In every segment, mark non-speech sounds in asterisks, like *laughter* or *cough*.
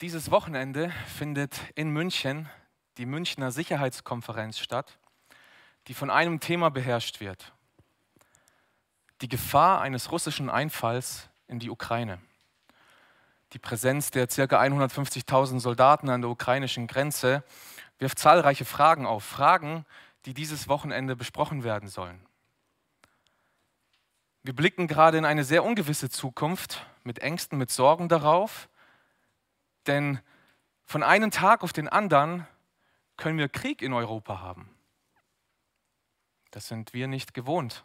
Dieses Wochenende findet in München die Münchner Sicherheitskonferenz statt, die von einem Thema beherrscht wird. Die Gefahr eines russischen Einfalls in die Ukraine. Die Präsenz der ca. 150.000 Soldaten an der ukrainischen Grenze wirft zahlreiche Fragen auf, Fragen, die dieses Wochenende besprochen werden sollen. Wir blicken gerade in eine sehr ungewisse Zukunft mit Ängsten, mit Sorgen darauf, denn von einem Tag auf den anderen können wir Krieg in Europa haben. Das sind wir nicht gewohnt,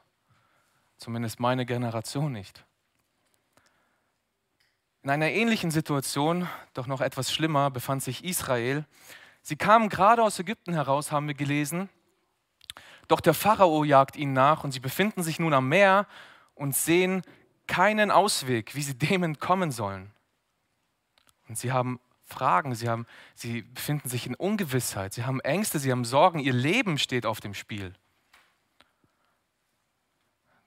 zumindest meine Generation nicht. In einer ähnlichen Situation, doch noch etwas schlimmer, befand sich Israel. Sie kamen gerade aus Ägypten heraus, haben wir gelesen, doch der Pharao jagt ihnen nach und sie befinden sich nun am Meer und sehen keinen Ausweg, wie sie dem entkommen sollen. Und sie haben Fragen, sie, haben, sie befinden sich in Ungewissheit, sie haben Ängste, sie haben Sorgen, ihr Leben steht auf dem Spiel.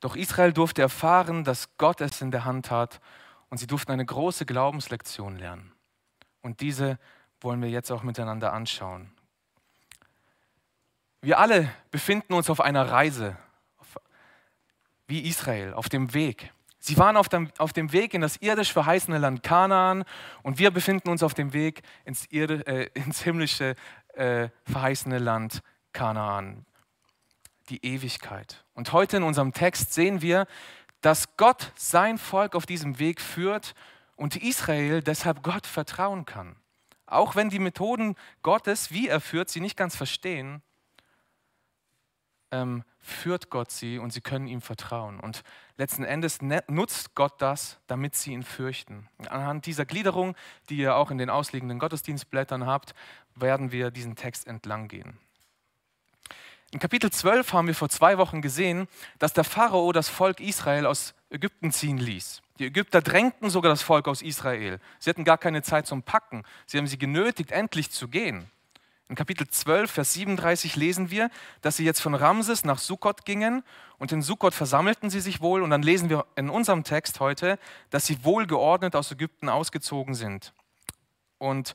Doch Israel durfte erfahren, dass Gott es in der Hand hat und sie durften eine große Glaubenslektion lernen. Und diese wollen wir jetzt auch miteinander anschauen. Wir alle befinden uns auf einer Reise, wie Israel, auf dem Weg. Sie waren auf dem, auf dem Weg in das irdisch verheißene Land Kanaan und wir befinden uns auf dem Weg ins, irde, äh, ins himmlische äh, verheißene Land Kanaan, die Ewigkeit. Und heute in unserem Text sehen wir, dass Gott sein Volk auf diesem Weg führt und Israel deshalb Gott vertrauen kann. Auch wenn die Methoden Gottes, wie er führt, sie nicht ganz verstehen, ähm, führt Gott sie und sie können ihm vertrauen. Und letzten Endes ne-, nutzt Gott das, damit sie ihn fürchten. Anhand dieser Gliederung, die ihr auch in den ausliegenden Gottesdienstblättern habt, werden wir diesen Text entlang gehen. In Kapitel 12 haben wir vor zwei Wochen gesehen, dass der Pharao das Volk Israel aus Ägypten ziehen ließ. Die Ägypter drängten sogar das Volk aus Israel. Sie hatten gar keine Zeit zum Packen. Sie haben sie genötigt, endlich zu gehen. In Kapitel 12, Vers 37 lesen wir, dass sie jetzt von Ramses nach Sukkot gingen und in Sukkot versammelten sie sich wohl und dann lesen wir in unserem Text heute, dass sie wohlgeordnet aus Ägypten ausgezogen sind. Und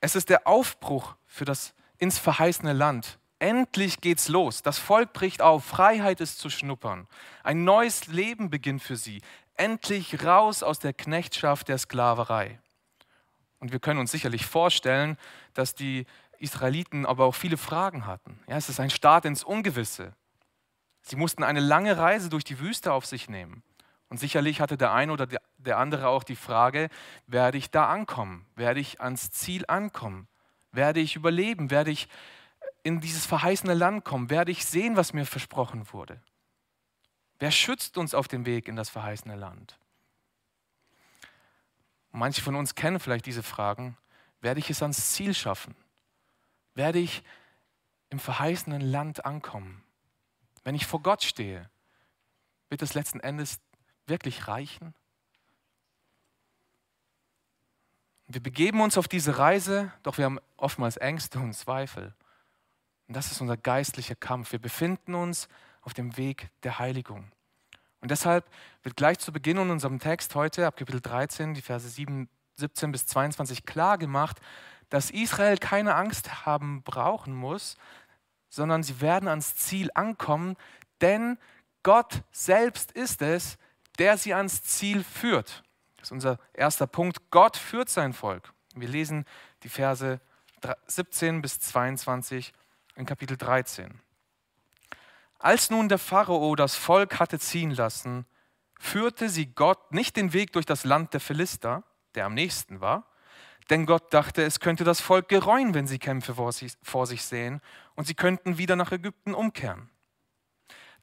es ist der Aufbruch für das ins verheißene Land. Endlich geht's los. Das Volk bricht auf. Freiheit ist zu schnuppern. Ein neues Leben beginnt für sie. Endlich raus aus der Knechtschaft der Sklaverei. Und wir können uns sicherlich vorstellen, dass die Israeliten aber auch viele Fragen hatten. Ja, es ist ein Start ins Ungewisse. Sie mussten eine lange Reise durch die Wüste auf sich nehmen. Und sicherlich hatte der eine oder der andere auch die Frage, werde ich da ankommen? Werde ich ans Ziel ankommen? Werde ich überleben? Werde ich in dieses verheißene Land kommen? Werde ich sehen, was mir versprochen wurde? Wer schützt uns auf dem Weg in das verheißene Land? manche von uns kennen vielleicht diese Fragen. Werde ich es ans Ziel schaffen? Werde ich im verheißenen Land ankommen. Wenn ich vor Gott stehe, wird es letzten Endes wirklich reichen? Wir begeben uns auf diese Reise, doch wir haben oftmals Ängste und Zweifel. Und das ist unser geistlicher Kampf. Wir befinden uns auf dem Weg der Heiligung. Und deshalb wird gleich zu Beginn in unserem Text heute, ab Kapitel 13, die Verse 7, 17 bis 22, klar gemacht, dass Israel keine Angst haben brauchen muss, sondern sie werden ans Ziel ankommen, denn Gott selbst ist es, der sie ans Ziel führt. Das ist unser erster Punkt. Gott führt sein Volk. Wir lesen die Verse 17 bis 22 in Kapitel 13. Als nun der Pharao das Volk hatte ziehen lassen, führte sie Gott nicht den Weg durch das Land der Philister, der am nächsten war, denn Gott dachte, es könnte das Volk gereuen, wenn sie Kämpfe vor sich, sehen und sie könnten wieder nach Ägypten umkehren.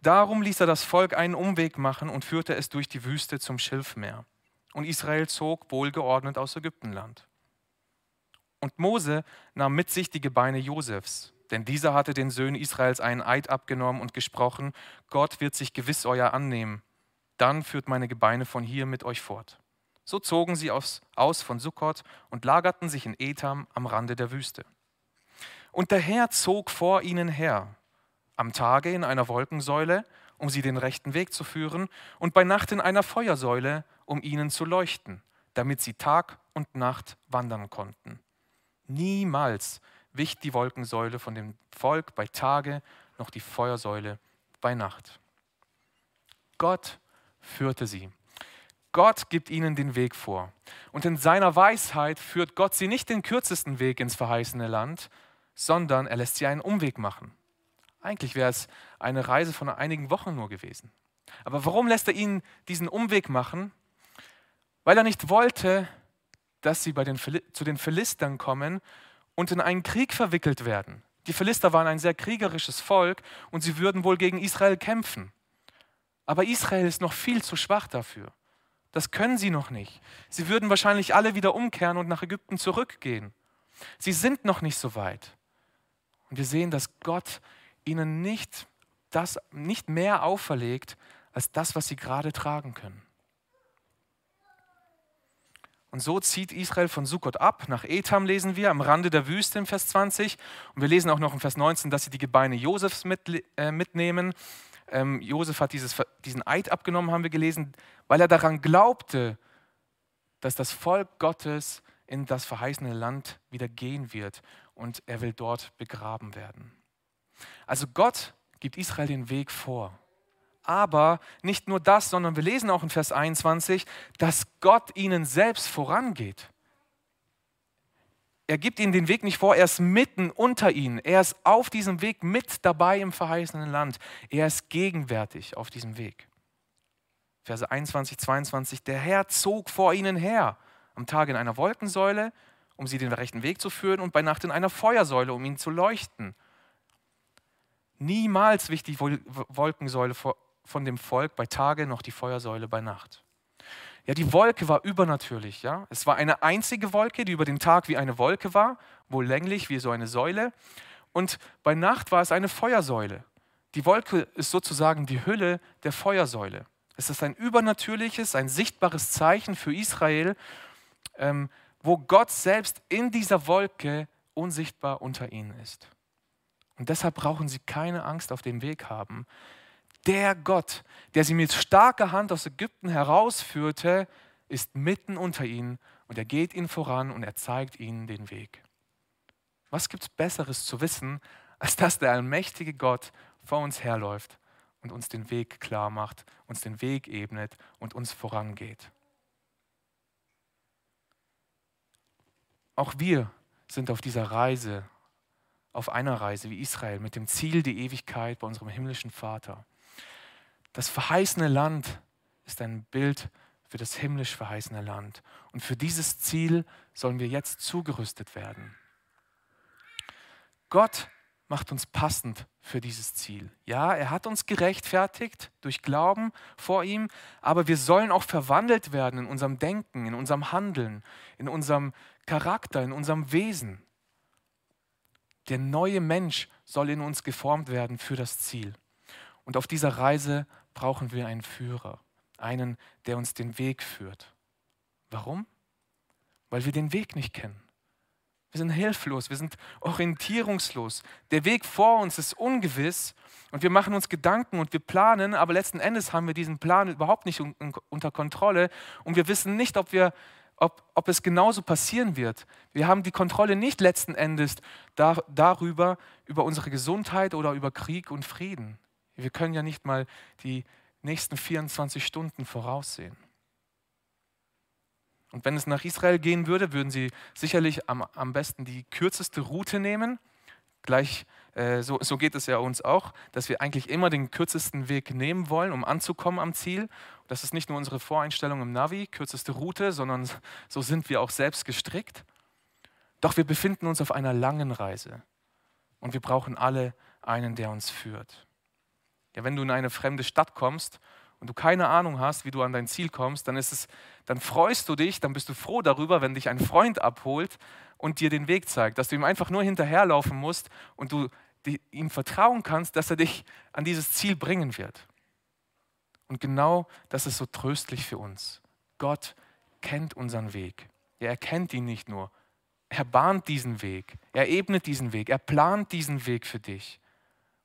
Darum ließ er das Volk einen Umweg machen und führte es durch die Wüste zum Schilfmeer. Und Israel zog wohlgeordnet aus Ägyptenland. Und Mose nahm mit sich die Gebeine Josefs, denn dieser hatte den Söhnen Israels einen Eid abgenommen und gesprochen, Gott wird sich gewiss euer annehmen. Dann führt meine Gebeine von hier mit euch fort. So zogen sie aus, aus von Sukkot und lagerten sich in Etam am Rande der Wüste. Und der Herr zog vor ihnen her, am Tage in einer Wolkensäule, um sie den rechten Weg zu führen, und bei Nacht in einer Feuersäule, um ihnen zu leuchten, damit sie Tag und Nacht wandern konnten. Niemals wich die Wolkensäule von dem Volk bei Tage, noch die Feuersäule bei Nacht. Gott führte sie. Gott gibt ihnen den Weg vor. Und in seiner Weisheit führt Gott sie nicht den kürzesten Weg ins verheißene Land, sondern er lässt sie einen Umweg machen. Eigentlich wäre es eine Reise von einigen Wochen nur gewesen. Aber warum lässt er ihnen diesen Umweg machen? Weil er nicht wollte, dass sie den, zu den Philistern kommen und in einen Krieg verwickelt werden. Die Philister waren ein sehr kriegerisches Volk und sie würden wohl gegen Israel kämpfen. Aber Israel ist noch viel zu schwach dafür. Das können sie noch nicht. Sie würden wahrscheinlich alle wieder umkehren und nach Ägypten zurückgehen. Sie sind noch nicht so weit. Und wir sehen, dass Gott ihnen nicht, das, nicht mehr auferlegt, als das, was sie gerade tragen können. Und so zieht Israel von Sukkot ab. Nach Etam lesen wir, am Rande der Wüste im Vers 20. Und wir lesen auch noch im Vers 19, dass sie die Gebeine Josefs mit, äh, mitnehmen. Ähm, Josef hat dieses, diesen Eid abgenommen, haben wir gelesen, weil er daran glaubte, dass das Volk Gottes in das verheißene Land wieder gehen wird und er will dort begraben werden. Also Gott gibt Israel den Weg vor. Aber nicht nur das, sondern wir lesen auch in Vers 21, dass Gott ihnen selbst vorangeht. Er gibt ihnen den Weg nicht vor, er ist mitten unter ihnen. Er ist auf diesem Weg mit dabei im verheißenen Land. Er ist gegenwärtig auf diesem Weg. Verse 21, 22, der Herr zog vor ihnen her, am Tag in einer Wolkensäule, um sie den rechten Weg zu führen, und bei Nacht in einer Feuersäule, um ihnen zu leuchten. Niemals wich die Wolkensäule von dem Volk bei Tage, noch die Feuersäule bei Nacht. Ja, die Wolke war übernatürlich. Ja? Es war eine einzige Wolke, die über den Tag wie eine Wolke war, wohl länglich wie so eine Säule. Und bei Nacht war es eine Feuersäule. Die Wolke ist sozusagen die Hülle der Feuersäule. Es ist ein übernatürliches, ein sichtbares Zeichen für Israel, ähm, wo Gott selbst in dieser Wolke unsichtbar unter ihnen ist. Und deshalb brauchen sie keine Angst auf dem Weg haben, der Gott, der sie mit starker Hand aus Ägypten herausführte, ist mitten unter ihnen und er geht ihnen voran und er zeigt ihnen den Weg. Was gibt es Besseres zu wissen, als dass der allmächtige Gott vor uns herläuft und uns den Weg klar macht, uns den Weg ebnet und uns vorangeht? Auch wir sind auf dieser Reise, auf einer Reise wie Israel, mit dem Ziel die Ewigkeit bei unserem himmlischen Vater. Das verheißene Land ist ein Bild für das himmlisch verheißene Land. Und für dieses Ziel sollen wir jetzt zugerüstet werden. Gott macht uns passend für dieses Ziel. Ja, er hat uns gerechtfertigt durch Glauben vor ihm, aber wir sollen auch verwandelt werden in unserem Denken, in unserem Handeln, in unserem Charakter, in unserem Wesen. Der neue Mensch soll in uns geformt werden für das Ziel. Und auf dieser Reise brauchen wir einen Führer, einen, der uns den Weg führt. Warum? Weil wir den Weg nicht kennen. Wir sind hilflos, wir sind orientierungslos. Der Weg vor uns ist ungewiss und wir machen uns Gedanken und wir planen, aber letzten Endes haben wir diesen Plan überhaupt nicht unter Kontrolle und wir wissen nicht, ob, wir, ob, ob es genauso passieren wird. Wir haben die Kontrolle nicht letzten Endes dar, darüber, über unsere Gesundheit oder über Krieg und Frieden. Wir können ja nicht mal die nächsten 24 Stunden voraussehen. Und wenn es nach Israel gehen würde, würden sie sicherlich am, am besten die kürzeste Route nehmen. Gleich, äh, so, so geht es ja uns auch, dass wir eigentlich immer den kürzesten Weg nehmen wollen, um anzukommen am Ziel. Das ist nicht nur unsere Voreinstellung im Navi, kürzeste Route, sondern *laughs* so sind wir auch selbst gestrickt. Doch wir befinden uns auf einer langen Reise und wir brauchen alle einen, der uns führt. Ja, wenn du in eine fremde Stadt kommst und du keine Ahnung hast, wie du an dein Ziel kommst, dann ist es, dann freust du dich, dann bist du froh darüber, wenn dich ein Freund abholt und dir den Weg zeigt, dass du ihm einfach nur hinterherlaufen musst und du ihm vertrauen kannst, dass er dich an dieses Ziel bringen wird. Und genau das ist so tröstlich für uns. Gott kennt unseren Weg. Ja, er kennt ihn nicht nur. Er bahnt diesen Weg. Er ebnet diesen Weg. Er plant diesen Weg für dich.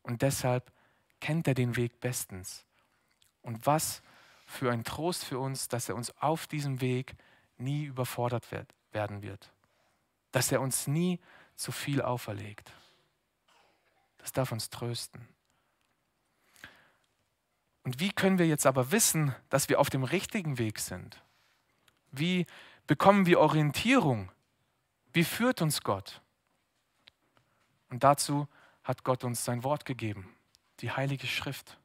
Und deshalb kennt er den Weg bestens. Und was für ein Trost für uns, dass er uns auf diesem Weg nie überfordert werden wird. Dass er uns nie zu viel auferlegt. Das darf uns trösten. Und wie können wir jetzt aber wissen, dass wir auf dem richtigen Weg sind? Wie bekommen wir Orientierung? Wie führt uns Gott? Und dazu hat Gott uns sein Wort gegeben, die Heilige Schrift.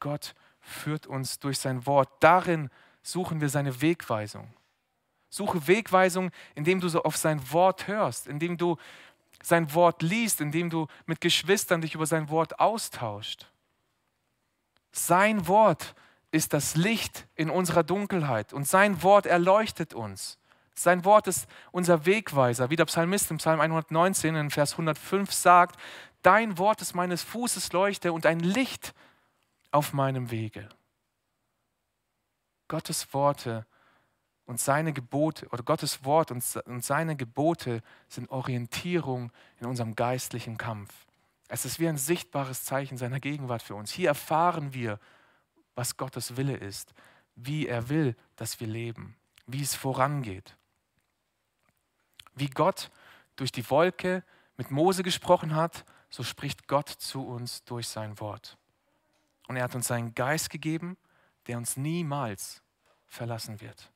Gott führt uns durch sein Wort. Darin suchen wir seine Wegweisung. Suche Wegweisung, indem du so auf sein Wort hörst, indem du sein Wort liest, indem du mit Geschwistern dich über sein Wort austauscht. Sein Wort ist das Licht in unserer Dunkelheit und sein Wort erleuchtet uns. Sein Wort ist unser Wegweiser, wie der Psalmist im Psalm 119 in Vers 105 sagt, dein Wort ist meines Fußes Leuchte und ein Licht auf meinem Wege. Gottes Worte und seine Gebote oder Gottes Wort und, seine Gebote sind Orientierung in unserem geistlichen Kampf. Es ist wie ein sichtbares Zeichen seiner Gegenwart für uns. Hier erfahren wir, was Gottes Wille ist, wie er will, dass wir leben, wie es vorangeht. Wie Gott durch die Wolke mit Mose gesprochen hat, so spricht Gott zu uns durch sein Wort. Und er hat uns seinen Geist gegeben, der uns niemals verlassen wird.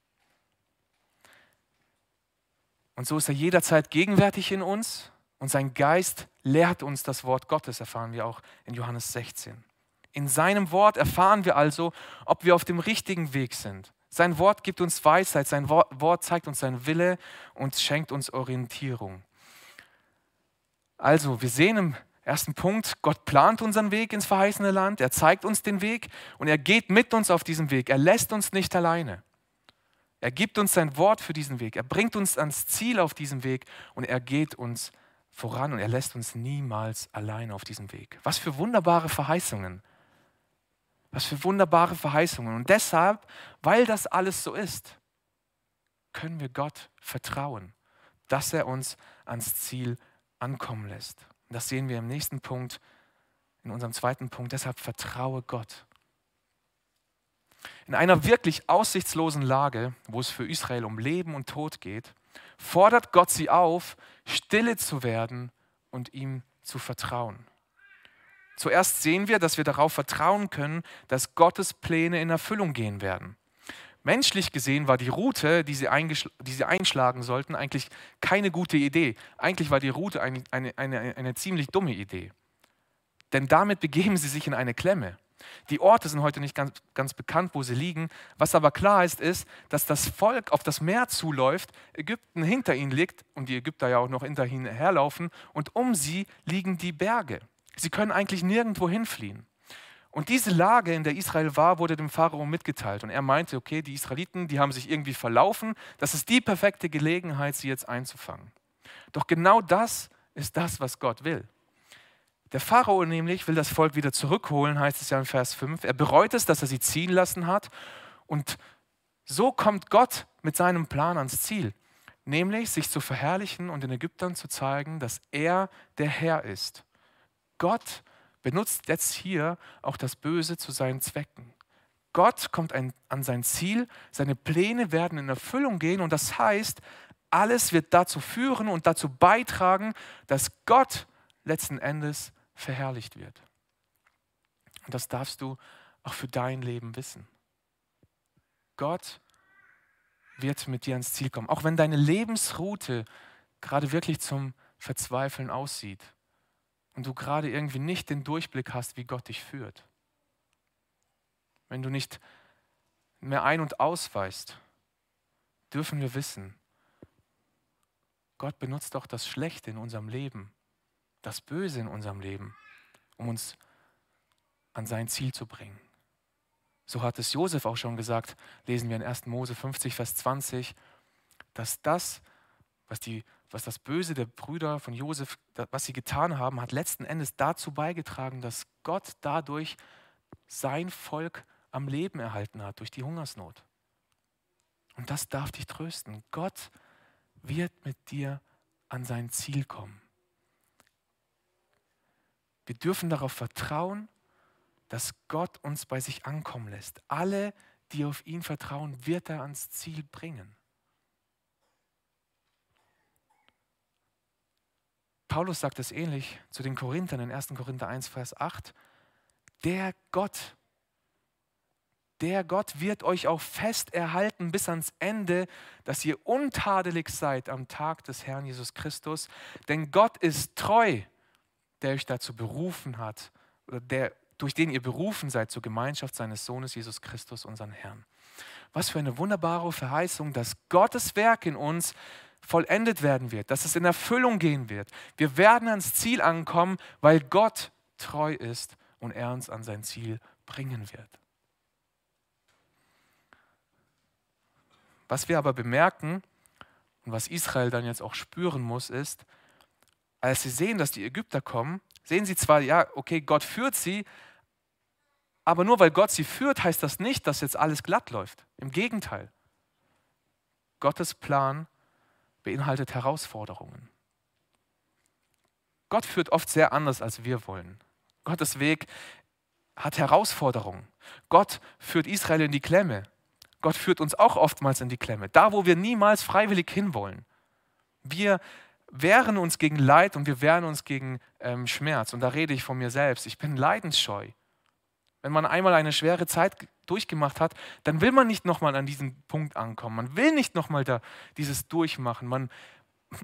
Und so ist er jederzeit gegenwärtig in uns und sein Geist lehrt uns das Wort Gottes, erfahren wir auch in Johannes 16. In seinem Wort erfahren wir also, ob wir auf dem richtigen Weg sind. Sein Wort gibt uns Weisheit, sein Wort zeigt uns sein Wille und schenkt uns Orientierung. Also, wir sehen im Ersten Punkt, Gott plant unseren Weg ins verheißene Land, er zeigt uns den Weg und er geht mit uns auf diesem Weg. Er lässt uns nicht alleine. Er gibt uns sein Wort für diesen Weg. Er bringt uns ans Ziel auf diesem Weg und er geht uns voran und er lässt uns niemals alleine auf diesem Weg. Was für wunderbare Verheißungen. Was für wunderbare Verheißungen. Und deshalb, weil das alles so ist, können wir Gott vertrauen, dass er uns ans Ziel ankommen lässt. Das sehen wir im nächsten Punkt, in unserem zweiten Punkt. Deshalb vertraue Gott. In einer wirklich aussichtslosen Lage, wo es für Israel um Leben und Tod geht, fordert Gott sie auf, stille zu werden und ihm zu vertrauen. Zuerst sehen wir, dass wir darauf vertrauen können, dass Gottes Pläne in Erfüllung gehen werden. Menschlich gesehen war die Route, die sie, die sie, einschlagen sollten, eigentlich keine gute Idee. Eigentlich war die Route eine, eine, eine, eine ziemlich dumme Idee. Denn damit begeben sie sich in eine Klemme. Die Orte sind heute nicht ganz, ganz bekannt, wo sie liegen. Was aber klar ist, ist, dass das Volk auf das Meer zuläuft, Ägypten hinter ihnen liegt und die Ägypter ja auch noch hinter ihnen herlaufen und um sie liegen die Berge. Sie können eigentlich nirgendwo hinfliehen. Und diese Lage, in der Israel war, wurde dem Pharao mitgeteilt. Und er meinte, okay, die Israeliten, die haben sich irgendwie verlaufen. Das ist die perfekte Gelegenheit, sie jetzt einzufangen. Doch genau das ist das, was Gott will. Der Pharao nämlich will das Volk wieder zurückholen, heißt es ja in Vers 5. Er bereut es, dass er sie ziehen lassen hat. Und so kommt Gott mit seinem Plan ans Ziel, nämlich sich zu verherrlichen und den Ägyptern zu zeigen, dass er der Herr ist. Gott benutzt jetzt hier auch das Böse zu seinen Zwecken. Gott kommt ein, an sein Ziel, seine Pläne werden in Erfüllung gehen und das heißt, alles wird dazu führen und dazu beitragen, dass Gott letzten Endes verherrlicht wird. Und das darfst du auch für dein Leben wissen. Gott wird mit dir ans Ziel kommen, auch wenn deine Lebensroute gerade wirklich zum Verzweifeln aussieht und du gerade irgendwie nicht den Durchblick hast, wie Gott dich führt, wenn du nicht mehr ein- und ausweist, dürfen wir wissen, Gott benutzt doch das Schlechte in unserem Leben, das Böse in unserem Leben, um uns an sein Ziel zu bringen. So hat es Josef auch schon gesagt, lesen wir in 1. Mose 50, Vers 20, dass das, was die was das Böse der Brüder von Josef, was sie getan haben, hat letzten Endes dazu beigetragen, dass Gott dadurch sein Volk am Leben erhalten hat, durch die Hungersnot. Und das darf dich trösten. Gott wird mit dir an sein Ziel kommen. Wir dürfen darauf vertrauen, dass Gott uns bei sich ankommen lässt. Alle, die auf ihn vertrauen, wird er ans Ziel bringen. Paulus sagt es ähnlich zu den Korinthern in 1. Korinther 1, Vers 8. Der Gott, der Gott wird euch auch fest erhalten bis ans Ende, dass ihr untadelig seid am Tag des Herrn Jesus Christus. Denn Gott ist treu, der euch dazu berufen hat, oder der, durch den ihr berufen seid zur Gemeinschaft seines Sohnes Jesus Christus, unseren Herrn. Was für eine wunderbare Verheißung, dass Gottes Werk in uns vollendet werden wird, dass es in Erfüllung gehen wird. Wir werden ans Ziel ankommen, weil Gott treu ist und er uns an sein Ziel bringen wird. Was wir aber bemerken und was Israel dann jetzt auch spüren muss, ist, als sie sehen, dass die Ägypter kommen, sehen sie zwar, ja, okay, Gott führt sie, aber nur weil Gott sie führt, heißt das nicht, dass jetzt alles glatt läuft. Im Gegenteil. Gottes Plan beinhaltet Herausforderungen. Gott führt oft sehr anders, als wir wollen. Gottes Weg hat Herausforderungen. Gott führt Israel in die Klemme. Gott führt uns auch oftmals in die Klemme, da wo wir niemals freiwillig hinwollen. Wir wehren uns gegen Leid und wir wehren uns gegen ähm, Schmerz. Und da rede ich von mir selbst. Ich bin leidensscheu. Wenn man einmal eine schwere Zeit durchgemacht hat, dann will man nicht nochmal an diesen Punkt ankommen. Man will nicht nochmal da dieses Durchmachen. Man,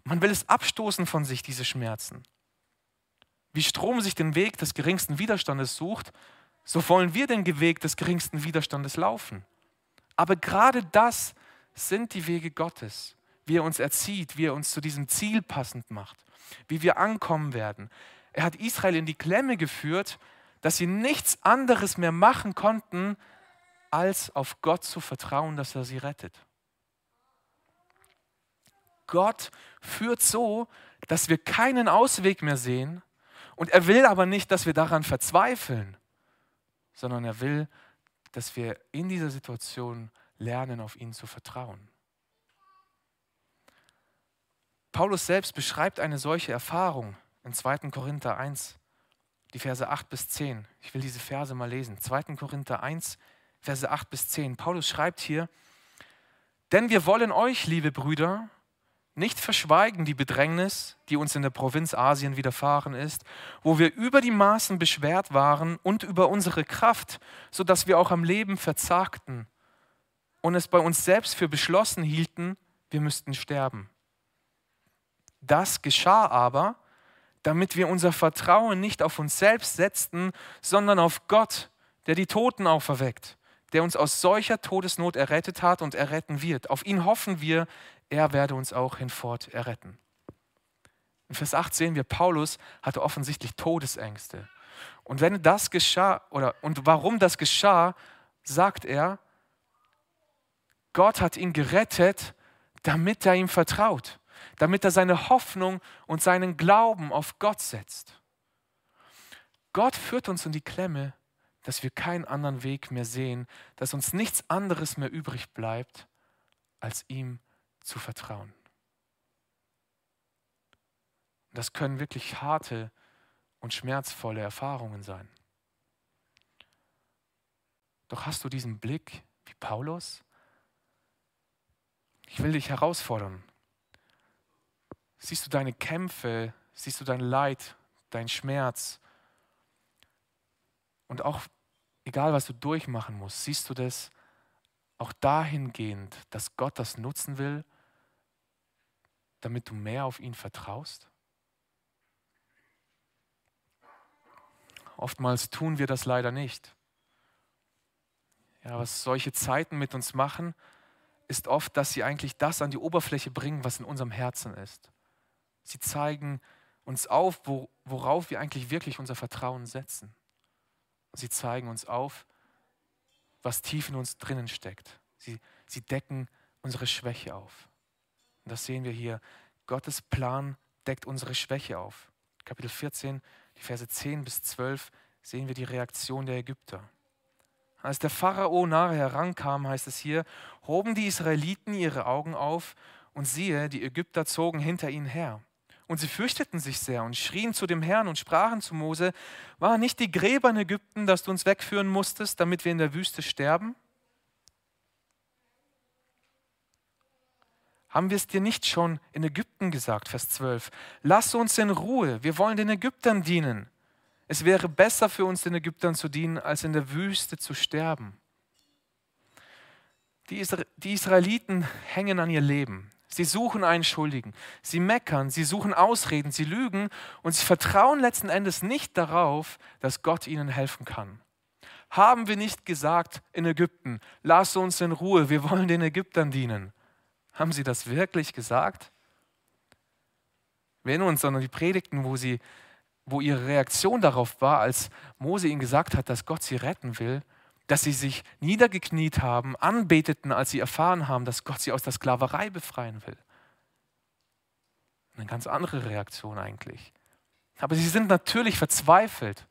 man will es abstoßen von sich, diese Schmerzen. Wie Strom sich den Weg des geringsten Widerstandes sucht, so wollen wir den Weg des geringsten Widerstandes laufen. Aber gerade das sind die Wege Gottes, wie er uns erzieht, wie er uns zu diesem Ziel passend macht, wie wir ankommen werden. Er hat Israel in die Klemme geführt, dass sie nichts anderes mehr machen konnten, als auf Gott zu vertrauen, dass er sie rettet. Gott führt so, dass wir keinen Ausweg mehr sehen und er will aber nicht, dass wir daran verzweifeln, sondern er will, dass wir in dieser Situation lernen, auf ihn zu vertrauen. Paulus selbst beschreibt eine solche Erfahrung in 2. Korinther 1, die Verse 8 bis 10. Ich will diese Verse mal lesen. 2. Korinther 1, Verse 8 bis 10. Paulus schreibt hier, denn wir wollen euch, liebe Brüder, nicht verschweigen die Bedrängnis, die uns in der Provinz Asien widerfahren ist, wo wir über die Maßen beschwert waren und über unsere Kraft, so dass wir auch am Leben verzagten und es bei uns selbst für beschlossen hielten, wir müssten sterben. Das geschah aber, damit wir unser Vertrauen nicht auf uns selbst setzten, sondern auf Gott, der die Toten auferweckt, der uns aus solcher Todesnot errettet hat und erretten wird. Auf ihn hoffen wir, er werde uns auch hinfort erretten. In Vers 8 sehen wir, Paulus hatte offensichtlich Todesängste. Und wenn das geschah, oder und warum das geschah, sagt er, Gott hat ihn gerettet, damit er ihm vertraut damit er seine Hoffnung und seinen Glauben auf Gott setzt. Gott führt uns in die Klemme, dass wir keinen anderen Weg mehr sehen, dass uns nichts anderes mehr übrig bleibt, als ihm zu vertrauen. Das können wirklich harte und schmerzvolle Erfahrungen sein. Doch hast du diesen Blick wie Paulus? Ich will dich herausfordern. Siehst du deine Kämpfe, siehst du dein Leid, dein Schmerz und auch egal, was du durchmachen musst, siehst du das auch dahingehend, dass Gott das nutzen will, damit du mehr auf ihn vertraust? Oftmals tun wir das leider nicht. Ja, was solche Zeiten mit uns machen, ist oft, dass sie eigentlich das an die Oberfläche bringen, was in unserem Herzen ist. Sie zeigen uns auf, worauf wir eigentlich wirklich unser Vertrauen setzen. Sie zeigen uns auf, was tief in uns drinnen steckt. Sie, sie decken unsere Schwäche auf. Und das sehen wir hier. Gottes Plan deckt unsere Schwäche auf. Kapitel 14, die Verse 10 bis 12 sehen wir die Reaktion der Ägypter. Als der Pharao nahe herankam, heißt es hier, hoben die Israeliten ihre Augen auf und siehe, die Ägypter zogen hinter ihnen her. Und sie fürchteten sich sehr und schrien zu dem Herrn und sprachen zu Mose, war nicht die Gräber in Ägypten, dass du uns wegführen musstest, damit wir in der Wüste sterben? Haben wir es dir nicht schon in Ägypten gesagt, Vers 12? Lass uns in Ruhe, wir wollen den Ägyptern dienen. Es wäre besser für uns, den Ägyptern zu dienen, als in der Wüste zu sterben. Die, die Israeliten hängen an ihr Leben. Sie suchen einen Schuldigen. Sie meckern, sie suchen Ausreden, sie lügen und sie vertrauen letzten Endes nicht darauf, dass Gott ihnen helfen kann. Haben wir nicht gesagt in Ägypten, lass uns in Ruhe, wir wollen den Ägyptern dienen? Haben sie das wirklich gesagt? Wir erinnern uns an die Predigten, wo, sie, wo ihre Reaktion darauf war, als Mose ihnen gesagt hat, dass Gott sie retten will, dass sie sich niedergekniet haben, anbeteten, als sie erfahren haben, dass Gott sie aus der Sklaverei befreien will. Eine ganz andere Reaktion eigentlich. Aber sie sind natürlich verzweifelt.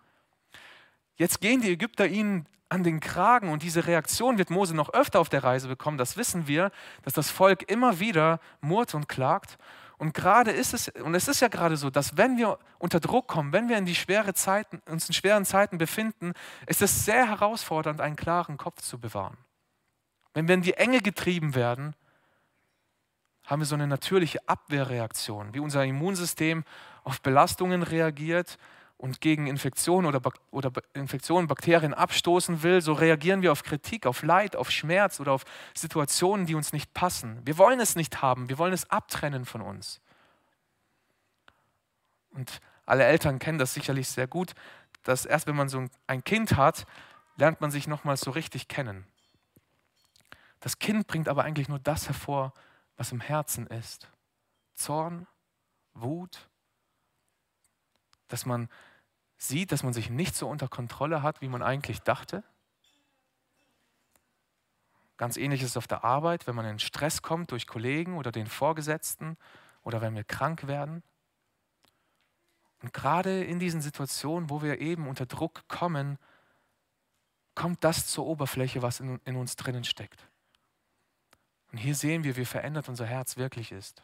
Jetzt gehen die Ägypter ihnen an den Kragen und diese Reaktion wird Mose noch öfter auf der Reise bekommen. Das wissen wir, dass das Volk immer wieder murrt und klagt. Und gerade ist es, und es ist ja gerade so, dass wenn wir unter Druck kommen, wenn wir in die schwere Zeiten, uns in schweren Zeiten befinden, ist es sehr herausfordernd, einen klaren Kopf zu bewahren. Wenn wir in die Enge getrieben werden, haben wir so eine natürliche Abwehrreaktion, wie unser Immunsystem auf Belastungen reagiert und gegen Infektionen oder, oder Infektionen, Bakterien abstoßen will, so reagieren wir auf Kritik, auf Leid, auf Schmerz oder auf Situationen, die uns nicht passen. Wir wollen es nicht haben, wir wollen es abtrennen von uns. Und alle Eltern kennen das sicherlich sehr gut, dass erst wenn man so ein Kind hat, lernt man sich nochmals so richtig kennen. Das Kind bringt aber eigentlich nur das hervor, was im Herzen ist. Zorn, Wut, dass man sieht, dass man sich nicht so unter Kontrolle hat, wie man eigentlich dachte. Ganz ähnlich ist es auf der Arbeit, wenn man in Stress kommt durch Kollegen oder den Vorgesetzten oder wenn wir krank werden. Und gerade in diesen Situationen, wo wir eben unter Druck kommen, kommt das zur Oberfläche, was in, in uns drinnen steckt. Und hier sehen wir, wie verändert unser Herz wirklich ist.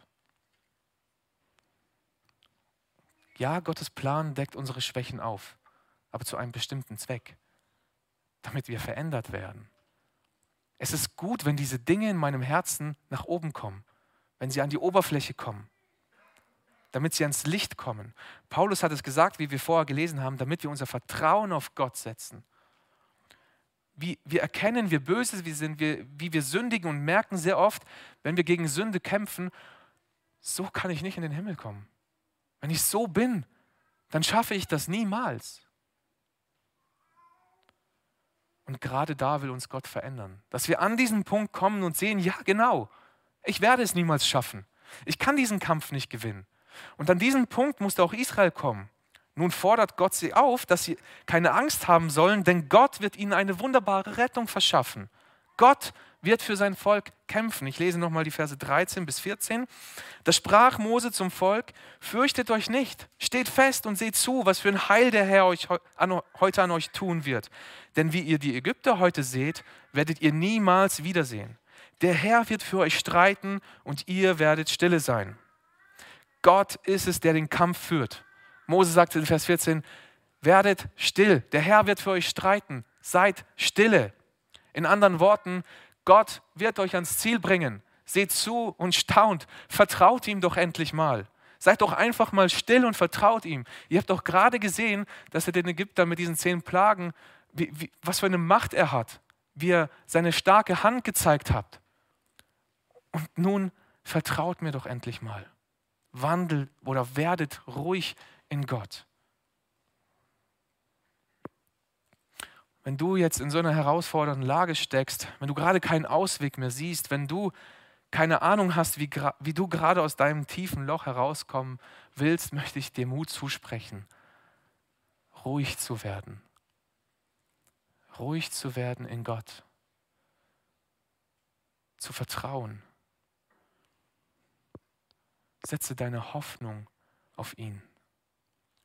Ja, Gottes Plan deckt unsere Schwächen auf, aber zu einem bestimmten Zweck, damit wir verändert werden. Es ist gut, wenn diese Dinge in meinem Herzen nach oben kommen, wenn sie an die Oberfläche kommen, damit sie ans Licht kommen. Paulus hat es gesagt, wie wir vorher gelesen haben, damit wir unser Vertrauen auf Gott setzen. Wie, wir erkennen, wie böse wir sind, wie, wie wir sündigen und merken sehr oft, wenn wir gegen Sünde kämpfen, so kann ich nicht in den Himmel kommen. Wenn ich so bin, dann schaffe ich das niemals. Und gerade da will uns Gott verändern, dass wir an diesen Punkt kommen und sehen, ja genau, ich werde es niemals schaffen. Ich kann diesen Kampf nicht gewinnen. Und an diesen Punkt musste auch Israel kommen. Nun fordert Gott sie auf, dass sie keine Angst haben sollen, denn Gott wird ihnen eine wunderbare Rettung verschaffen. Gott wird für sein Volk kämpfen. Ich lese nochmal die Verse 13 bis 14. Da sprach Mose zum Volk, fürchtet euch nicht, steht fest und seht zu, was für ein Heil der Herr euch heute an euch tun wird. Denn wie ihr die Ägypter heute seht, werdet ihr niemals wiedersehen. Der Herr wird für euch streiten und ihr werdet stille sein. Gott ist es, der den Kampf führt. Mose sagte in Vers 14, werdet still, der Herr wird für euch streiten, seid stille. In anderen Worten, Gott wird euch ans Ziel bringen. Seht zu und staunt. Vertraut ihm doch endlich mal. Seid doch einfach mal still und vertraut ihm. Ihr habt doch gerade gesehen, dass er den Ägypter mit diesen zehn Plagen, wie, wie, was für eine Macht er hat, wie er seine starke Hand gezeigt hat. Und nun vertraut mir doch endlich mal. Wandelt oder werdet ruhig in Gott. Wenn du jetzt in so einer herausfordernden Lage steckst, wenn du gerade keinen Ausweg mehr siehst, wenn du keine Ahnung hast, wie, wie du gerade aus deinem tiefen Loch herauskommen willst, möchte ich dir Mut zusprechen, ruhig zu werden. Ruhig zu werden in Gott. Zu vertrauen. Setze deine Hoffnung auf ihn.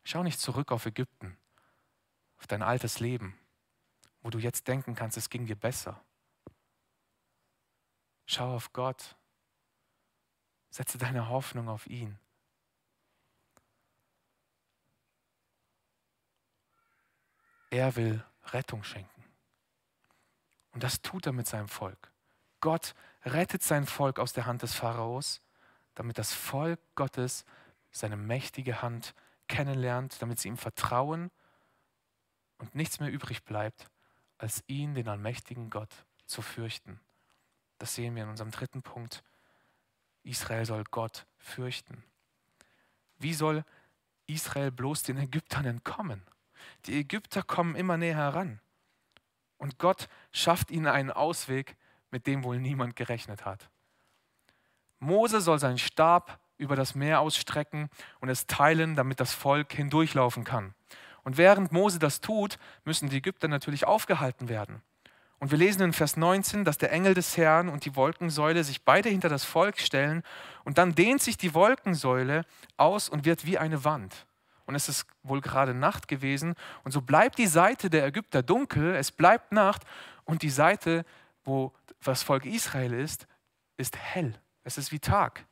Schau nicht zurück auf Ägypten, auf dein altes Leben wo du jetzt denken kannst, es ging dir besser. Schau auf Gott. Setze deine Hoffnung auf ihn. Er will Rettung schenken. Und das tut er mit seinem Volk. Gott rettet sein Volk aus der Hand des Pharaos, damit das Volk Gottes seine mächtige Hand kennenlernt, damit sie ihm vertrauen und nichts mehr übrig bleibt, als ihn, den allmächtigen Gott, zu fürchten. Das sehen wir in unserem dritten Punkt. Israel soll Gott fürchten. Wie soll Israel bloß den Ägyptern entkommen? Die Ägypter kommen immer näher heran. Und Gott schafft ihnen einen Ausweg, mit dem wohl niemand gerechnet hat. Mose soll seinen Stab über das Meer ausstrecken und es teilen, damit das Volk hindurchlaufen kann. Und während Mose das tut, müssen die Ägypter natürlich aufgehalten werden. Und wir lesen in Vers 19, dass der Engel des Herrn und die Wolkensäule sich beide hinter das Volk stellen und dann dehnt sich die Wolkensäule aus und wird wie eine Wand. Und es ist wohl gerade Nacht gewesen und so bleibt die Seite der Ägypter dunkel, es bleibt Nacht und die Seite, wo das Volk Israel ist, ist hell. Es ist wie Tag.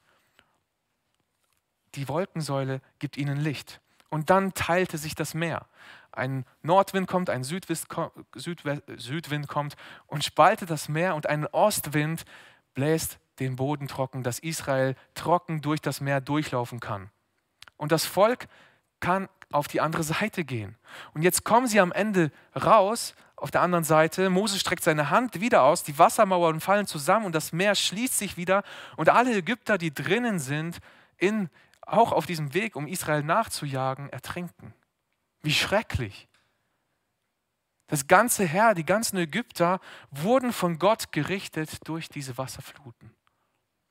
Die Wolkensäule gibt ihnen Licht. Und dann teilte sich das Meer. Ein Nordwind kommt, ein Südwind kommt und spaltet das Meer und ein Ostwind bläst den Boden trocken, dass Israel trocken durch das Meer durchlaufen kann. Und das Volk kann auf die andere Seite gehen. Und jetzt kommen sie am Ende raus, auf der anderen Seite. Mose streckt seine Hand wieder aus, die Wassermauern fallen zusammen und das Meer schließt sich wieder. Und alle Ägypter, die drinnen sind, in auch auf diesem Weg, um Israel nachzujagen, ertrinken. Wie schrecklich. Das ganze Heer, die ganzen Ägypter wurden von Gott gerichtet durch diese Wasserfluten.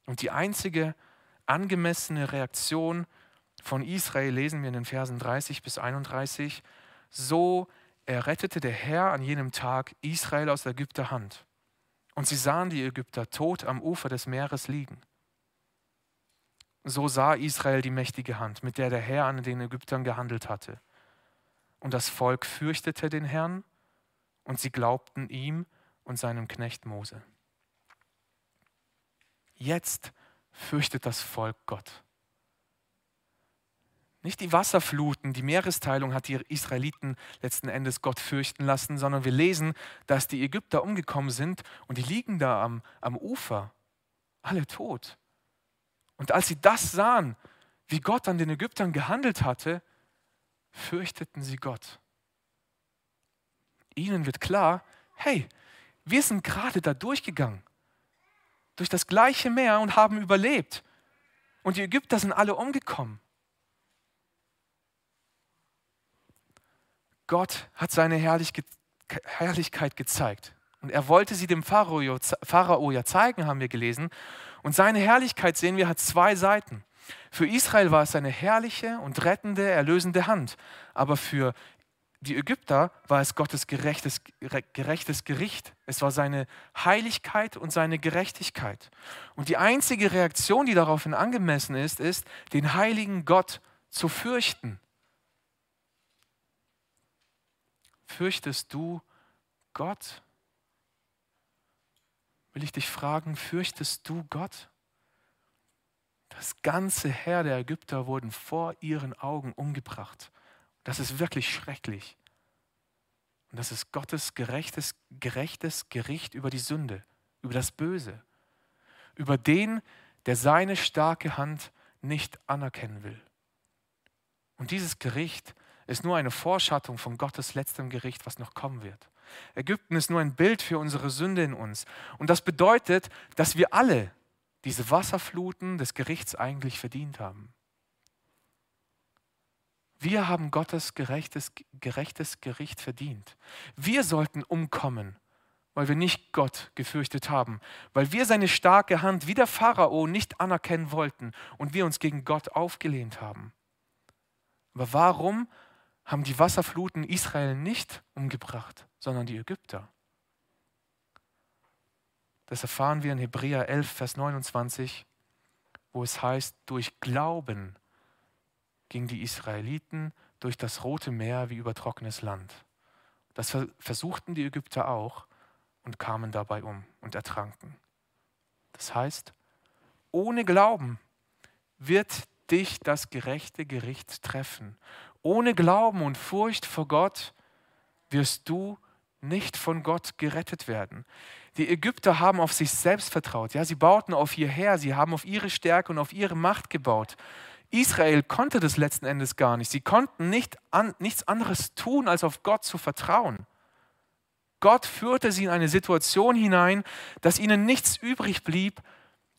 Und die einzige angemessene Reaktion von Israel lesen wir in den Versen 30 bis 31. So errettete der Herr an jenem Tag Israel aus Ägypter Hand. Und sie sahen die Ägypter tot am Ufer des Meeres liegen. So sah Israel die mächtige Hand, mit der der Herr an den Ägyptern gehandelt hatte. Und das Volk fürchtete den Herrn und sie glaubten ihm und seinem Knecht Mose. Jetzt fürchtet das Volk Gott. Nicht die Wasserfluten, die Meeresteilung hat die Israeliten letzten Endes Gott fürchten lassen, sondern wir lesen, dass die Ägypter umgekommen sind und die liegen da am, am Ufer, alle tot. Und als sie das sahen, wie Gott an den Ägyptern gehandelt hatte, fürchteten sie Gott. Ihnen wird klar, hey, wir sind gerade da durchgegangen, durch das gleiche Meer und haben überlebt. Und die Ägypter sind alle umgekommen. Gott hat seine Herrlichkeit gezeigt. Und er wollte sie dem Pharao ja zeigen, haben wir gelesen. Und seine Herrlichkeit, sehen wir, hat zwei Seiten. Für Israel war es eine herrliche und rettende, erlösende Hand. Aber für die Ägypter war es Gottes gerechtes, gerechtes Gericht. Es war seine Heiligkeit und seine Gerechtigkeit. Und die einzige Reaktion, die daraufhin angemessen ist, ist, den heiligen Gott zu fürchten. Fürchtest du Gott? Will ich dich fragen, fürchtest du Gott? Das ganze Heer der Ägypter wurden vor ihren Augen umgebracht. Das ist wirklich schrecklich. Und das ist Gottes gerechtes, gerechtes Gericht über die Sünde, über das Böse, über den, der seine starke Hand nicht anerkennen will. Und dieses Gericht ist nur eine Vorschattung von Gottes letztem Gericht, was noch kommen wird. Ägypten ist nur ein Bild für unsere Sünde in uns. Und das bedeutet, dass wir alle diese Wasserfluten des Gerichts eigentlich verdient haben. Wir haben Gottes gerechtes, gerechtes Gericht verdient. Wir sollten umkommen, weil wir nicht Gott gefürchtet haben, weil wir seine starke Hand wie der Pharao nicht anerkennen wollten und wir uns gegen Gott aufgelehnt haben. Aber warum haben die Wasserfluten Israel nicht umgebracht, sondern die Ägypter. Das erfahren wir in Hebräer 11, Vers 29, wo es heißt, durch Glauben gingen die Israeliten durch das Rote Meer wie über trockenes Land. Das versuchten die Ägypter auch und kamen dabei um und ertranken. Das heißt, ohne Glauben wird dich das gerechte Gericht treffen ohne Glauben und Furcht vor Gott wirst du nicht von Gott gerettet werden. Die Ägypter haben auf sich selbst vertraut. Ja, sie bauten auf ihr Heer, sie haben auf ihre Stärke und auf ihre Macht gebaut. Israel konnte das letzten Endes gar nicht. Sie konnten nicht an, nichts anderes tun, als auf Gott zu vertrauen. Gott führte sie in eine Situation hinein, dass ihnen nichts übrig blieb,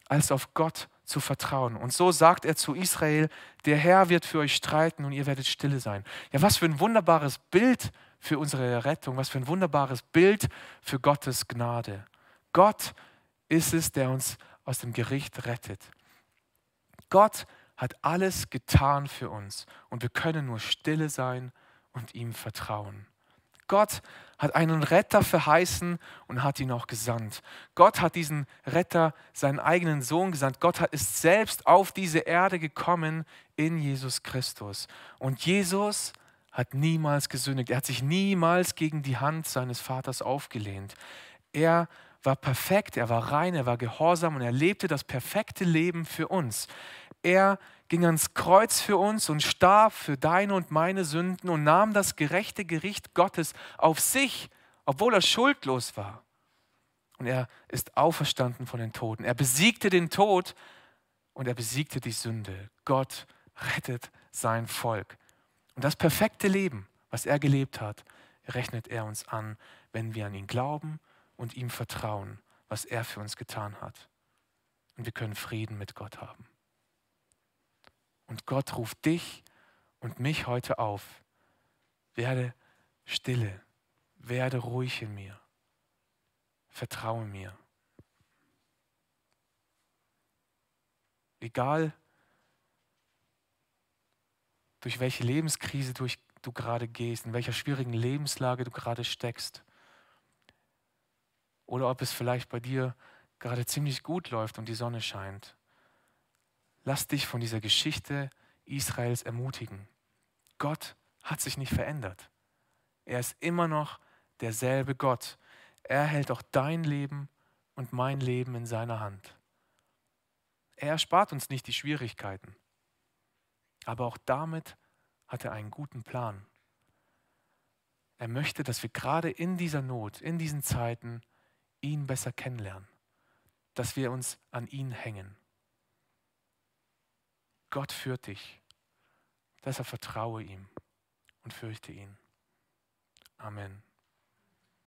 als auf Gott zu vertrauen. Und so sagt er zu Israel, der Herr wird für euch streiten und ihr werdet stille sein. Ja, was für ein wunderbares Bild für unsere Rettung, was für ein wunderbares Bild für Gottes Gnade. Gott ist es, der uns aus dem Gericht rettet. Gott hat alles getan für uns und wir können nur stille sein und ihm vertrauen. Gott hat einen Retter verheißen und hat ihn auch gesandt. Gott hat diesen Retter, seinen eigenen Sohn gesandt. Gott ist selbst auf diese Erde gekommen in Jesus Christus. Und Jesus hat niemals gesündigt. Er hat sich niemals gegen die Hand seines Vaters aufgelehnt. Er war perfekt, er war rein, er war gehorsam und er lebte das perfekte Leben für uns. Er ging ans Kreuz für uns und starb für deine und meine Sünden und nahm das gerechte Gericht Gottes auf sich, obwohl er schuldlos war. Und er ist auferstanden von den Toten. Er besiegte den Tod und er besiegte die Sünde. Gott rettet sein Volk. Und das perfekte Leben, was er gelebt hat, rechnet er uns an, wenn wir an ihn glauben und ihm vertrauen, was er für uns getan hat. Und wir können Frieden mit Gott haben. Und Gott ruft dich und mich heute auf. Werde stille, werde ruhig in mir, vertraue mir. Egal, durch welche Lebenskrise du, du gerade gehst, in welcher schwierigen Lebenslage du gerade steckst. Oder ob es vielleicht bei dir gerade ziemlich gut läuft und die Sonne scheint. Lass dich von dieser Geschichte Israels ermutigen. Gott hat sich nicht verändert. Er ist immer noch derselbe Gott. Er hält auch dein Leben und mein Leben in seiner Hand. Er erspart uns nicht die Schwierigkeiten, aber auch damit hat er einen guten Plan. Er möchte, dass wir gerade in dieser Not, in diesen Zeiten ihn besser kennenlernen, dass wir uns an ihn hängen. Gott führt dich. Deshalb vertraue ihm und fürchte ihn. Amen.